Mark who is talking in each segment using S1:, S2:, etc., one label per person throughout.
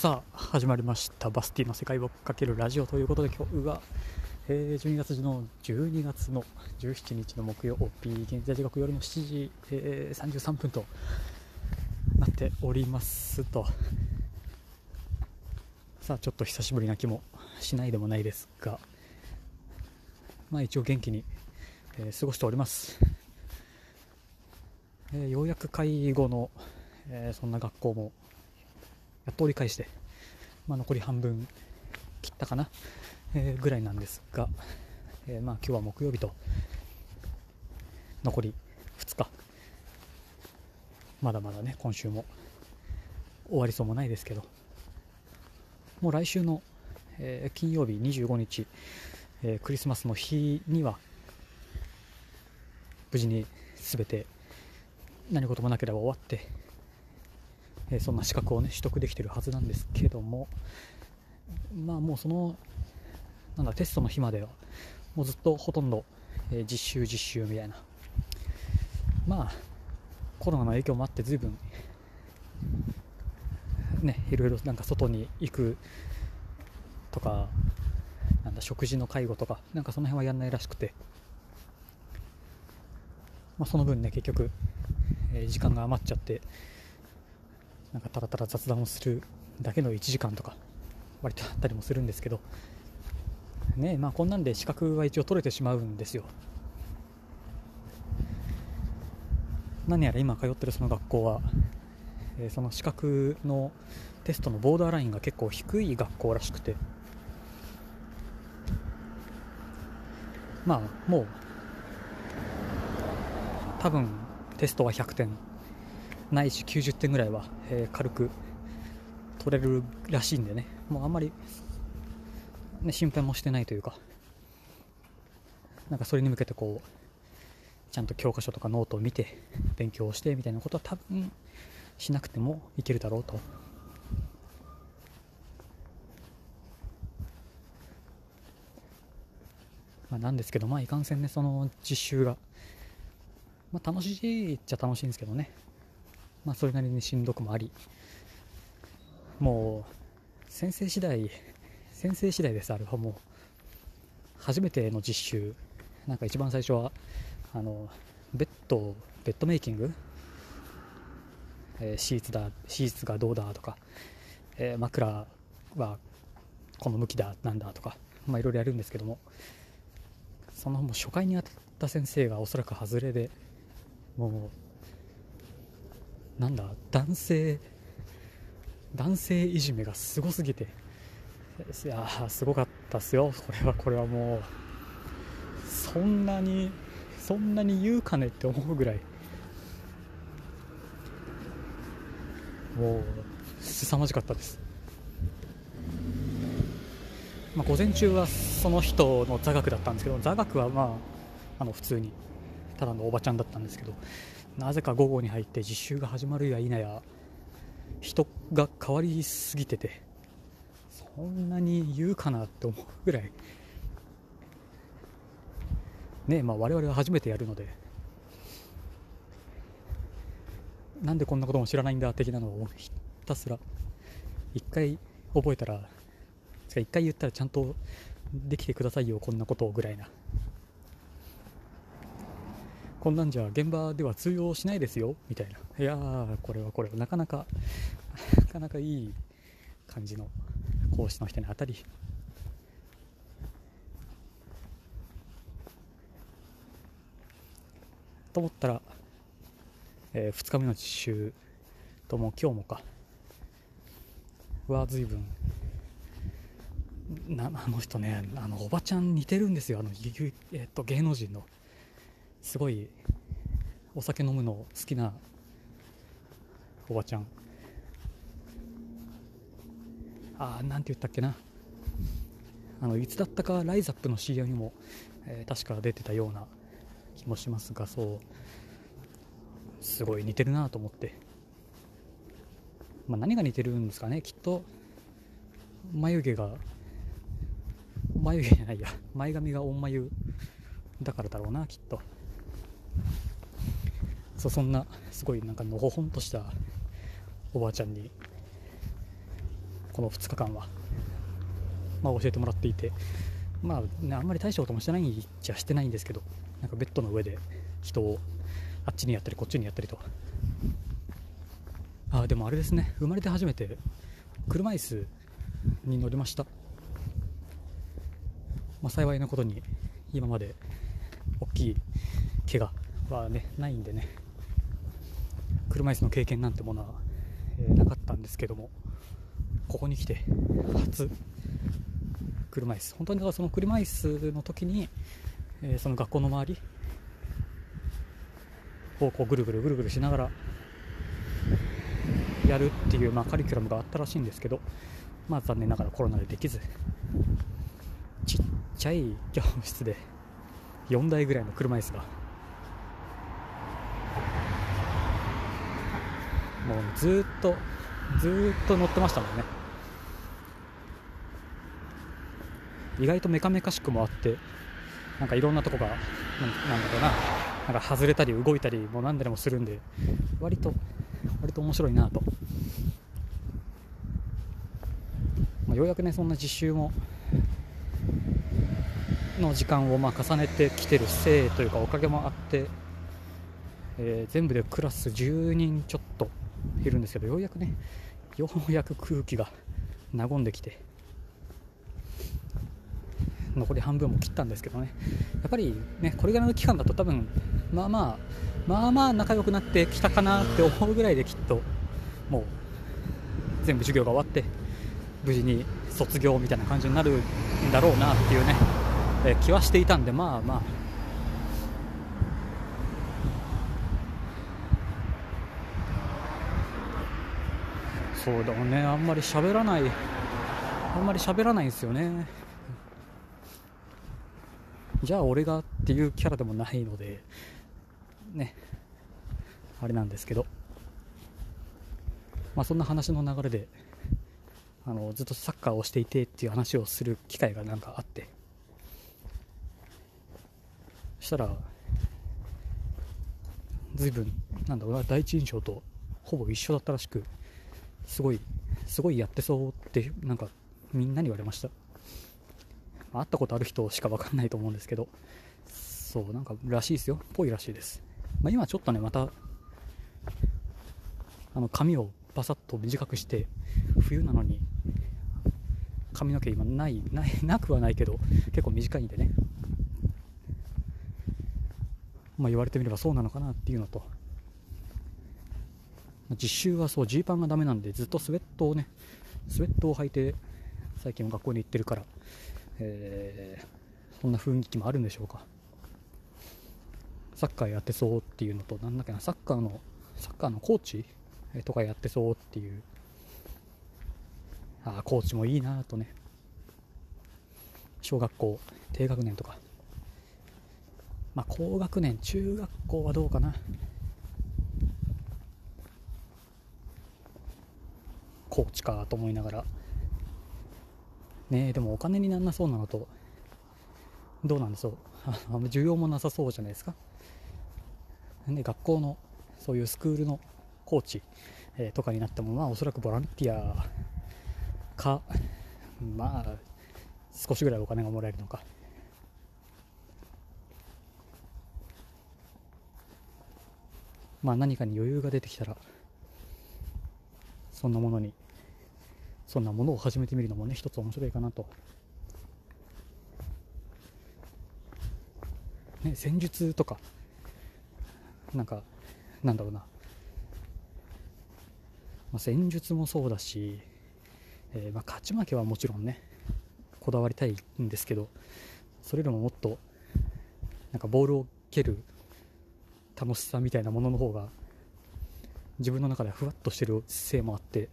S1: さあ始まりました。バスティの世界をかけるラジオということで今日は、えー、12月の12月の17日の木曜日現在時刻夜の7時、えー、33分となっておりますと。さあちょっと久しぶりな気もしないでもないですがまあ一応元気に、えー、過ごしております、えようやく介護の、えそんな学校もっと折り返して、まあ、残り半分切ったかな、えー、ぐらいなんですが、えー、まあ今日は木曜日と残り2日。まだまだね今週も終わりそうもないですけど。もう来週の、えー、金曜日25日、えー、クリスマスの日には無事に全て何事もなければ終わってえそんな資格をね取得できてるはずなんですけどもまあもうそのなんだテストの日まではもうずっとほとんど、え実習実習みたいな。まあコロナの影響もあって随分ねいろいろなんか外に行くとかなんだ食事の介護とかなんかその辺はやんないらしくて。まあ、その分ね結局、えー、時間が余っちゃってなんかただただ雑談をするだけの1時間とか割とあったりもするんですけどねまあこんなんで資格は一応取れてしまうんですよ。何やら今通ってるその学校は、え、その資格のテストのボーダーラインが結構低い学校らしくて。まあもう多分テストは100点。ないし90点ぐらいは、えー、軽く取れるらしいんでね。もうあんまり、ね、心配もしてないというか。なんかそれに向けてこうちゃんと教科書とかノートを見て勉強をしてみたいなことは多分しなくてもいけるだろうと。まあ、なんですけど、まあ、いかんせんね、その実習が、まあ、楽しいっちゃ楽しいんですけどね、まあ、それなりにしんどくもありもう先生次第先生次第ですあれは。もう初めての実習。なんか一番最初はあのベッドベッドメイキング、えー、シーツだシーツがどうだとか、えー、枕はこの向きだなんだとかまあいろいろやるんですけどもそのもう初回に当たった先生がおそらく外れでもうなんだ男性男性いじめがすごすぎて。いやすごかったっすよ。これはこれはもうそんなにそんなに言うかねって思うぐらい。もう凄まじかったです、まあ、午前中はその人の座学だったんですけど座学はまああの普通にただのおばちゃんだったんですけど。なぜか午後に入って実習が始まるや否や人が変わりすぎててそんなに言うかなって思うぐらい。ねまあ我々は初めてやるので。なんでこんなことも知らないんだ的なのをひたすら一回覚えたら一回言ったらちゃんとできてくださいよこんなことぐらいな。こんなんじゃ現場では通用しないですよみたいな。いやーこれはこれはなかなかなかなかいい感じの講師の人に当たり。と思ったら、えー、2日目の実習とも今日もか。は随分なあの人ねあのおばちゃん似てるんですよあの、えー、っと芸能人の。すごいお酒飲むの好きなおばちゃん。ああなんて言ったっけな。あのいつだったかライザップの CM にも、えー、確か出てたような気もしますがそうすごい似てるなと思って、まあ、何が似てるんですかね。きっと眉毛が眉毛じゃないや。前髪が大眉だからだろうなきっと。そうそんなすごいなんかのほほんとしたおばあちゃんにこの2日間は、まあ、教えてもらっていてまあ、ね、あんまり大したこともしてないっちゃしてないんですけどなんかベッドの上で人をあっちにやったりこっちにやったりと。あでもあれですね生まれて初めて車椅子に乗りました、まあ、幸いなことに今まで大きい怪我はねないんでね。車椅子の経験なんてものは、えー、なかったんですけどもここに来て初車椅子。本当にだからその車椅子の時に、えー、その学校の周りをこうぐるぐるぐるぐるしながらやるっていう、まあ、カリキュラムがあったらしいんですけど、まあ、残念ながらコロナでできずちっちゃい教室で4台ぐらいの車椅子がもうずっとずっと乗ってましたもんね。意外とメカメカしくもあってなんかいろんなとこがなんだろうな。なんか外れたり動いたりも何でもするんで割と割と面白いなと、まあ、ようやくねそんな実習もの時間をまあ重ねてきてるせいというかおかげもあって、えー、全部でクラス10人ちょっと。いるんですけどようやくねようやく空気が和んできて残り半分も切ったんですけどね。やっぱりねこれぐらいの期間だと多分まあまあまあまあ仲良くなってきたかなって思うぐらいできっともう全部授業が終わって無事に卒業みたいな感じになるんだろうなっていうね、え気はしていたんでまあまあそうだもんね。あんまり喋らない。あんまり喋らないんですよね。じゃあ俺がっていうキャラでもないのでね。あれなんですけど。まあそんな話の流れであのずっとサッカーをしていてっていう話をする機会がなんかあって。そしたら随分なんだろうな第一印象とほぼ一緒だったらしく。すごいすごいやってそうってなんかみんなに言われました。会ったことある人しか分かんないと思うんですけど。そうなんからしいですよ。ぽいらしいです、まあ、今ちょっとねまたあの髪をバサッと短くして冬なのに髪の毛今ないないなくはないけど結構短いんでね。まあ言われてみればそうなのかなっていうのと。実習はそうジーパンがダメなんでずっとスウェットをねスウェットを履いて最近も学校に行ってるからえー、そんな雰囲気もあるんでしょうか。サッカーやってそうっていうのとなんだっけなサッカーのサッカーのコーチとかやってそうっていうああコーチもいいなとね。小学校低学年とか。まあ高学年中学校はどうかな。コーチかと思いながら。ねでもお金にならなそうなのとどうなんでしょう。あんま需要もなさそうじゃないですか。で学校のそういうスクールのコーチ、えー、とかになってもまあおそらくボランティアかまあ少しぐらいお金がもらえるのか。まあ何かに余裕が出てきたらそんなものにそんなものを始めてみるのもね一つ面白いかなと、ね、戦術とか。なんかなんだろうな、まあ、戦術もそうだし、えー、まあ勝ち負けはもちろんねこだわりたいんですけどそれよりももっとなんかボールを蹴る楽しさみたいなものの方が自分の中ではふわっとしてる姿勢もあって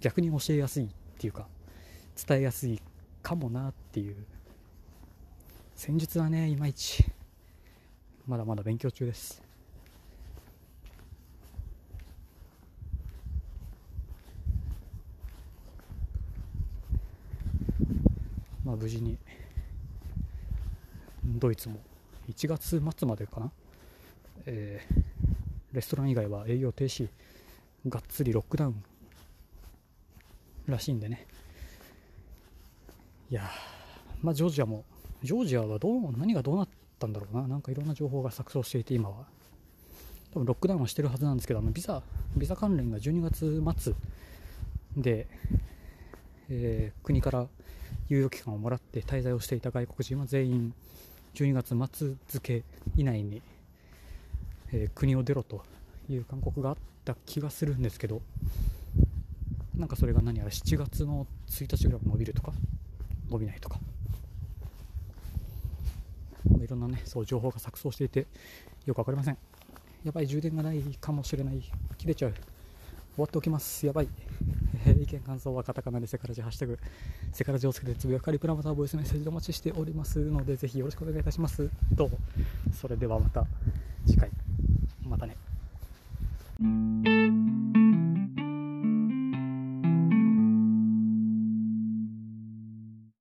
S1: 逆に教えやすいっていうか伝えやすいかもなっていう。戦術はねいまいちまだまだ勉強中です。まあ無事にドイツも1月末までかな、えー、レストラン以外は営業停止。がっつりロックダウンらしいんでね。いやまあジョージアもジョージアはどう何がどうなったんだろうな。なんかいろんな情報が錯綜していて今は。多分ロックダウンはしてるはずなんですけどあのビザビザ関連が12月末で、えー、国から猶予期間をもらって滞在をしていた外国人は全員12月末付以内に、えー、国を出ろという勧告があった気がするんですけどなんかそれが何やら7月の1日ぐらい伸びるとか伸びないとか。いろんなねそう情報が錯綜していてよく分かりません。やばい充電がないかもしれない。切れちゃう。終わっておきます。やばい、えー、意見感想はカタカナでセカラジハッシュタグセカラジをつけてつぶやかりプラまたボイスメッセージお待ちしております。のでぜひよろしくお願いいたします。とそれではまた次回。またね。